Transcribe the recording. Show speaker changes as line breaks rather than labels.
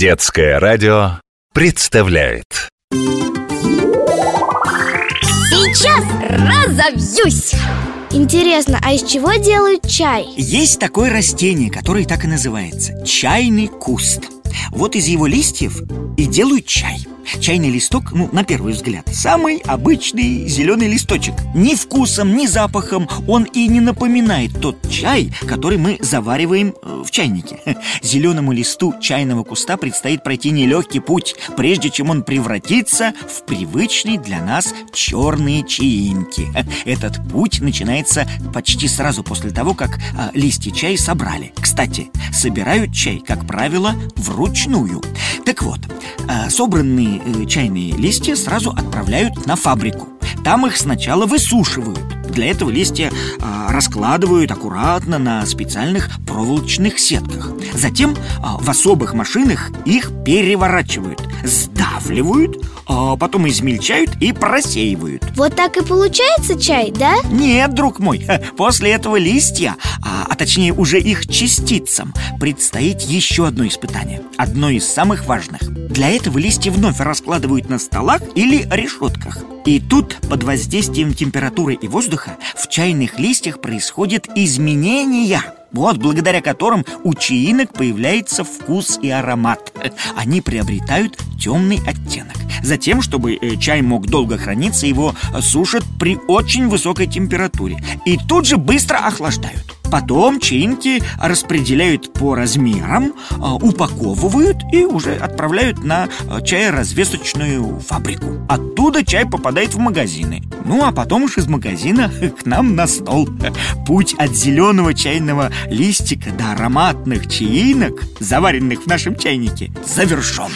Детское радио представляет
Сейчас разовьюсь!
Интересно, а из чего делают чай?
Есть такое растение, которое так и называется Чайный куст Вот из его листьев и делают чай Чайный листок, ну, на первый взгляд, самый обычный зеленый листочек. Ни вкусом, ни запахом. Он и не напоминает тот чай, который мы завариваем э, в чайнике. Зеленому листу чайного куста предстоит пройти нелегкий путь Прежде чем он превратится в привычный для нас черные чаинки. Этот путь начинается почти сразу после того, как а, листья чая собрали. Кстати, собирают чай, как правило, вручную. Так вот, а, собранные э, чайные листья сразу отправляют на фабрику. Там их сначала высушивают. Для этого листья а, раскладывают аккуратно на специальных проволочных сетках. Затем в особых машинах их переворачивают, сдавливают, а потом измельчают и просеивают.
Вот так и получается чай, да?
Нет, друг мой, после этого листья, а, а точнее уже их частицам, предстоит еще одно испытание. Одно из самых важных. Для этого листья вновь раскладывают на столах или решетках. И тут, под воздействием температуры и воздуха, в чайных листьях происходят изменения вот благодаря которым у чаинок появляется вкус и аромат. Они приобретают темный оттенок. Затем, чтобы э, чай мог долго храниться, его сушат при очень высокой температуре и тут же быстро охлаждают. Потом чаинки распределяют по размерам, а, упаковывают и уже отправляют на чаеразвесочную фабрику. Оттуда чай попадает в магазины. Ну, а потом уж из магазина к нам на стол. Путь от зеленого чайного листика до ароматных чаинок, заваренных в нашем чайнике, завершен.